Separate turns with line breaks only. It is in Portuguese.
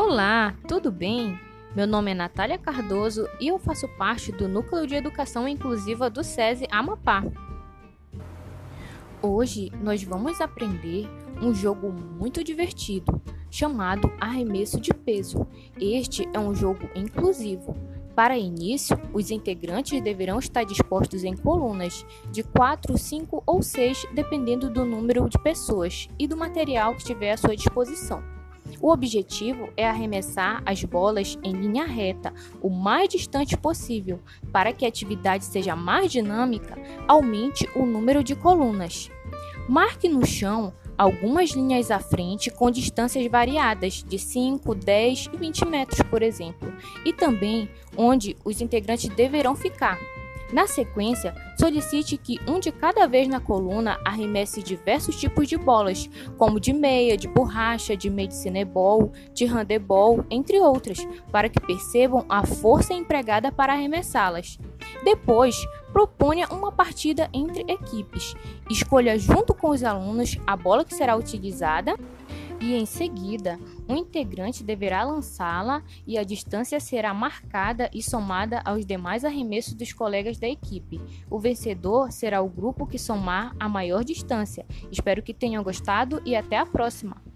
Olá, tudo bem? Meu nome é Natália Cardoso e eu faço parte do Núcleo de Educação Inclusiva do SESI Amapá. Hoje nós vamos aprender um jogo muito divertido chamado Arremesso de Peso. Este é um jogo inclusivo. Para início, os integrantes deverão estar dispostos em colunas de 4, 5 ou 6, dependendo do número de pessoas e do material que estiver à sua disposição. O objetivo é arremessar as bolas em linha reta, o mais distante possível, para que a atividade seja mais dinâmica, aumente o número de colunas. Marque no chão algumas linhas à frente com distâncias variadas, de 5, 10 e 20 metros, por exemplo, e também onde os integrantes deverão ficar. Na sequência, solicite que um de cada vez na coluna arremesse diversos tipos de bolas, como de meia, de borracha, de medicinebol, de handebol, entre outras, para que percebam a força empregada para arremessá-las. Depois, proponha uma partida entre equipes. Escolha junto com os alunos a bola que será utilizada e em seguida um integrante deverá lançá-la e a distância será marcada e somada aos demais arremessos dos colegas da equipe. O vencedor será o grupo que somar a maior distância. Espero que tenham gostado e até a próxima!